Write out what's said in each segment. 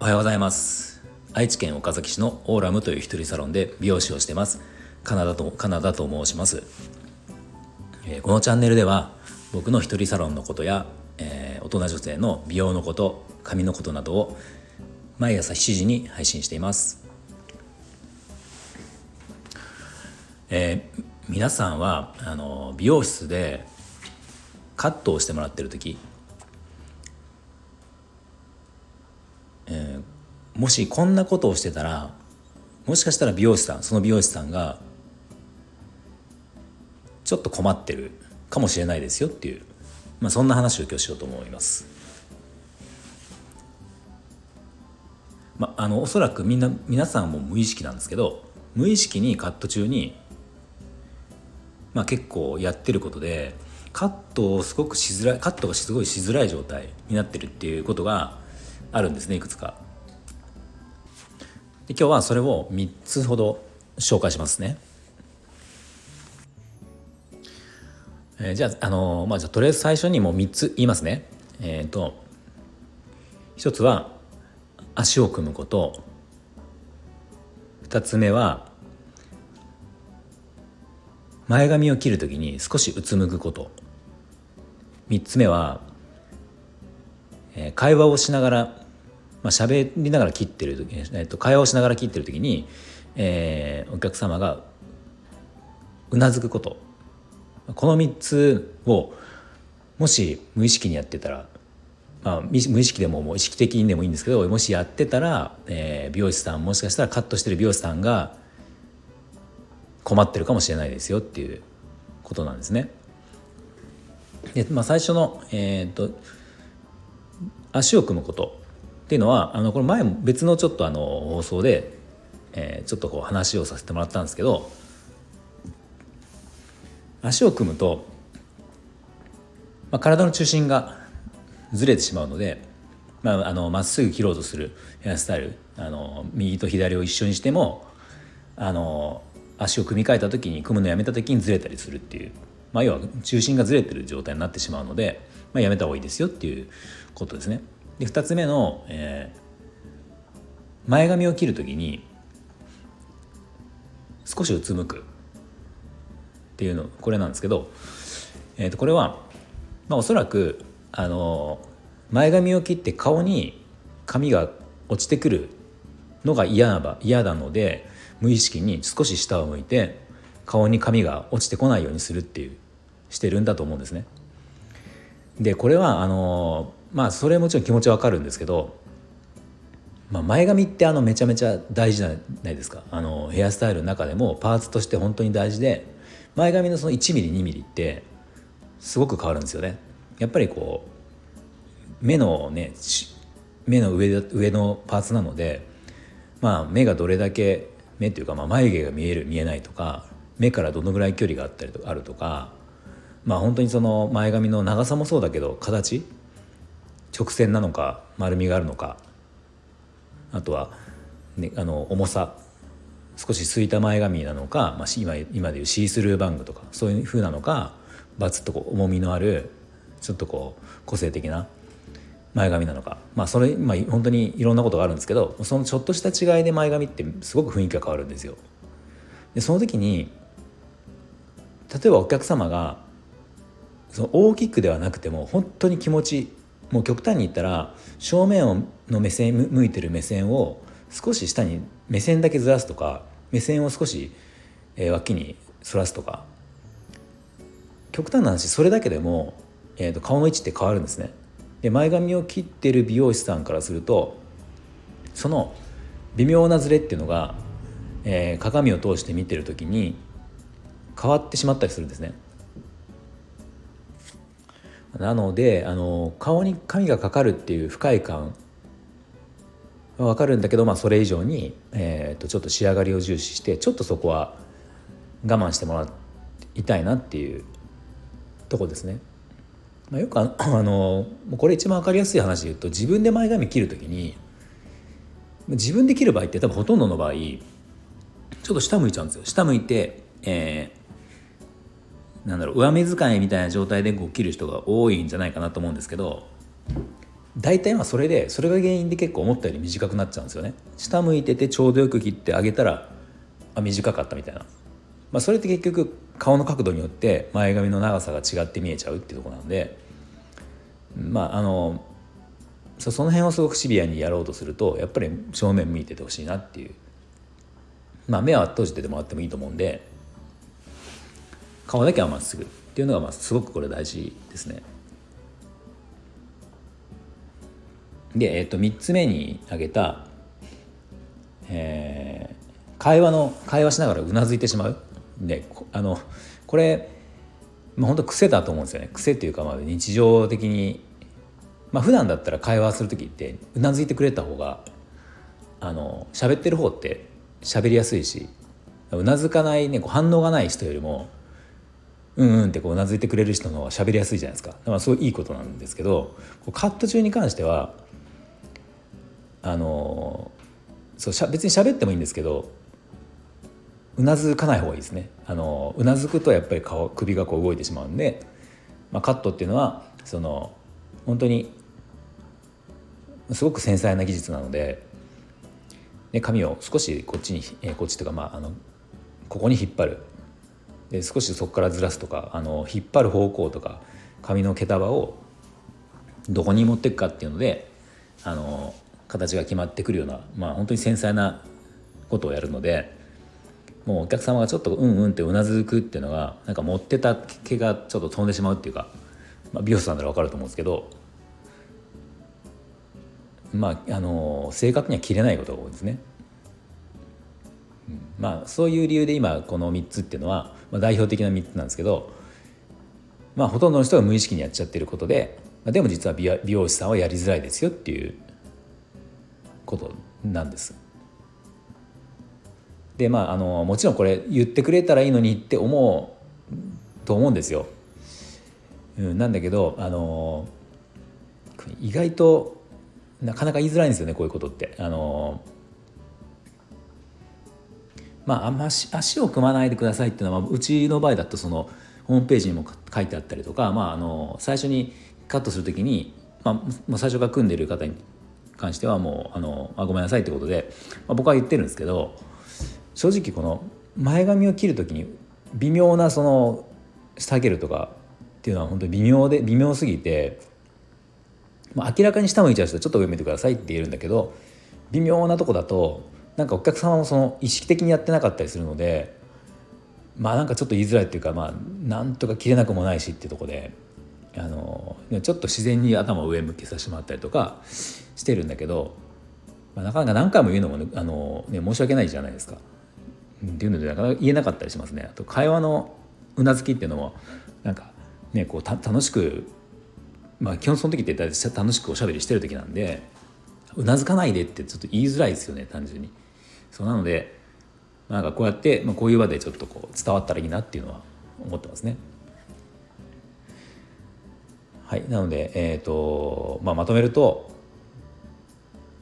おはようございます。愛知県岡崎市のオーラムという一人サロンで美容師をしてます。カナダとカナダと申します、えー、このチャンネルでは僕の一人サロンのことや、えー、大人女性の美容のこと髪のことなどを毎朝7時に配信しています、えー、皆さんはあの美容室でカットをしてもらってる時えー、もしこんなことをしてたらもしかしたら美容師さんその美容師さんがちょっと困ってるかもしれないですよっていう、まあ、そんな話を今日しようと思います。まあ、あのおそらくみんな皆さんも無意識なんですけど無意識にカット中に、まあ、結構やってることでカットをすごくしづらいカットがすごいしづらい状態になってるっていうことがあるんですねいくつか。で今日はそれを3つほど紹介しますね。えー、じゃあ、あのー、まあ、じゃとりあえず最初にもう3つ言いますね。えっ、ー、と1つは足を組むこと2つ目は前髪を切るときに少しうつむくこと3つ目は、え、会話をしながらまあ喋りながら切ってる時、えっと、会話をしながら切ってる時に、えー、お客様がうなずくことこの3つをもし無意識にやってたら、まあ、無意識でももう意識的にでもいいんですけどもしやってたら、えー、美容師さんもしかしたらカットしてる美容師さんが困ってるかもしれないですよっていうことなんですね。でまあ、最初の、えーと足を組むことっていうのはあのこれ前も別のちょっとあの放送で、えー、ちょっとこう話をさせてもらったんですけど足を組むと、まあ、体の中心がずれてしまうのでまあ、あのまっすぐ切ろうとするヘアスタイルあの右と左を一緒にしてもあの足を組み替えた時に組むのやめた時にずれたりするっていう、まあ、要は中心がずれてる状態になってしまうので、まあ、やめた方がいいですよっていうことですね。で2つ目の、えー、前髪を切る時に少しうつむくっていうのこれなんですけど、えー、とこれは、まあ、おそらくあの前髪を切って顔に髪が落ちてくるのが嫌な嫌なので無意識に少し下を向いて顔に髪が落ちてこないようにするっていうしてるんだと思うんですね。でこれはあのまあそれもちろん気持ちわかるんですけど、まあ、前髪ってあのめちゃめちゃ大事じゃないですかあのヘアスタイルの中でもパーツとして本当に大事で前髪のその1ミリ2ミリってすごく変わるんですよね。やっぱりこう目のね目の上上のパーツなので、まあ、目がどれだけ目っていうか、まあ、眉毛が見える見えないとか目からどのぐらい距離があったりとあるとかまあ本当にその前髪の長さもそうだけど形直線なのか丸みがあるのかあとは、ね、あの重さ少しすいた前髪なのか、まあ、今今でいうシースルーバングとかそういう風なのかバツッとこう重みのあるちょっとこう個性的な前髪なのかまあそれ、まあ、本当にいろんなことがあるんですけどそのちょっとした違いで前髪ってすごく雰囲気が変わるんですよ。でその時に例えばお客様がその大きくではなくても本当に気持ちもう極端に言ったら正面の目線向いてる目線を少し下に目線だけずらすとか目線を少し、え、脇に反らすとか極端な話それだけでも、えーと、顔の位置って変わるんですね。で前髪を切ってる美容師さんからするとその微妙なズレっていうのが、えー、鏡を通して見てる時に変わってしまったりするんですね。なのであの顔に髪がかかるっていう不快感は分かるんだけど、まあ、それ以上に、えー、とちょっと仕上がりを重視してちょっとそこは我慢してもらいたいなっていうとこですね。まあ、よくあのこれ一番分かりやすい話で言うと自分で前髪切る時に自分で切る場合って多分ほとんどの場合ちょっと下向いちゃうんですよ下向いて、えー、なんだろう上目遣いみたいな状態でこう切る人が多いんじゃないかなと思うんですけど大体まあそれでそれが原因で結構思ったより短くなっちゃうんですよね。下向いててちょうどよく切ってあげたらあ短かったみたいな、まあ、それって結局顔の角度によって前髪の長さが違って見えちゃうっていうとこなんでまああのその辺をすごくシビアにやろうとするとやっぱり正面向いててほしいなっていう。まあ目は閉じててもらってもいいと思うんで顔だけはまっすぐっていうのがまあすごくこれ大事ですね。で、えー、と3つ目に挙げた、えー、会話の会話しながらうなずいてしまうであのこれ、まあ、本当癖だと思うんですよね癖っていうかまあ日常的にまあ普段だったら会話する時ってうなずいてくれた方があの喋ってる方って喋りやすいしうなずかないねこう反応がない人よりもうんうんってこうなずいてくれる人の方が喋りやすいじゃないですか。だからすごいいいことなんですけどカット中に関してはあのそうしゃ別に喋ってもいいんですけどうなずかない方がいいですね。あのうなずくとやっぱり顔首がこう動いてしまうんで、まあ、カットっていうのはその本当にすごく繊細な技術なのでで髪を少しこっちに、こっちというか、まあ、あのここに引っ張る。で少しそこからずらすとかあの引っ張る方向とか髪の毛束をどこに持っていくかっていうのであの形が決まってくるような、まあ、本当に繊細なことをやるのでもうお客様がちょっとうんうんってうなずくっていうのがなんか持ってた毛がちょっと飛んでしまうっていうか、まあ、美容師さんなら分かると思うんですけどまああの正確には切れないことが多いですね。まあそういう理由で今この3つっていうのは、まあ、代表的な3つなんですけどまあほとんどの人が無意識にやっちゃってることで、まあ、でも実は美容師さんはやりづらいですよっていうことなんです。でまああのもちろんこれ言ってくれたらいいのにって思うと思うんですよ。うん、なんだけどあの意外となかなか言いづらいんですよねこういうことって。あのまあ、あんま足を組まないでくださいっていうのはうちの場合だとそのホームページにも書いてあったりとか、まあ、あの最初にカットする時に、まあ、もう最初から組んでる方に関してはもうあのあごめんなさいってことで、まあ、僕は言ってるんですけど正直この前髪を切る時に微妙なその下げるとかっていうのは本当に微妙で微妙すぎて、まあ、明らかに下向いちゃう人はちょっと上向いてくださいって言えるんだけど微妙なとこだとなんかお客様もその意識的にやってなかったりするのでまあなんかちょっと言いづらいっていうかまあなんとか切れなくもないしっていうとこであのちょっと自然に頭を上向きさせてもらったりとかしてるんだけど、まあ、なかなか何回も言うのも、ね、あのね申し訳ないじゃないですか。っていうのでなかなか言えなかったりしますね。あと会話のうなずきっていうのもなんかねこう楽しくまあ基本その時って大体楽しくおしゃべりしてる時なんでうなずかないでってちょっと言いづらいですよね単純に。そうなのでなんかこうやって、まあ、こういう場でちょっとこう伝わったらいいなっていうのは思ってますね。はい、なので、えーとまあ、まとめると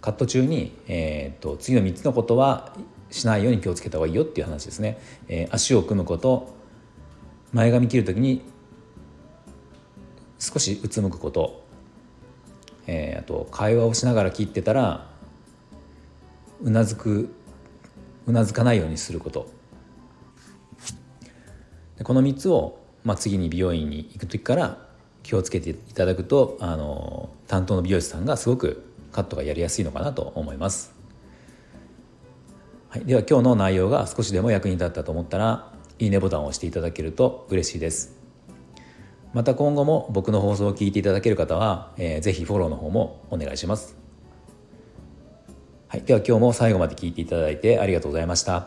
カット中に、えーと、次の3つのことはしないように気をつけた方がいいよっていう話ですね。えー、足を組むこと前髪切る時に少しうつむくこと、えー、あと会話をしながら切ってたらうなずくうなずかないようにすることでこの3つを、まあ、次に美容院に行く時から気をつけていただくとあの担当の美容師さんがすごくカットがやりやすいのかなと思います。はい、では今日の内容が少しでも役に立ったと思ったらいいねボタンを押していただけると嬉しいです。また今後も僕の放送を聞いていただける方は、えー、ぜひフォローの方もお願いします。はい、では今日も最後まで聞いていただいてありがとうございました。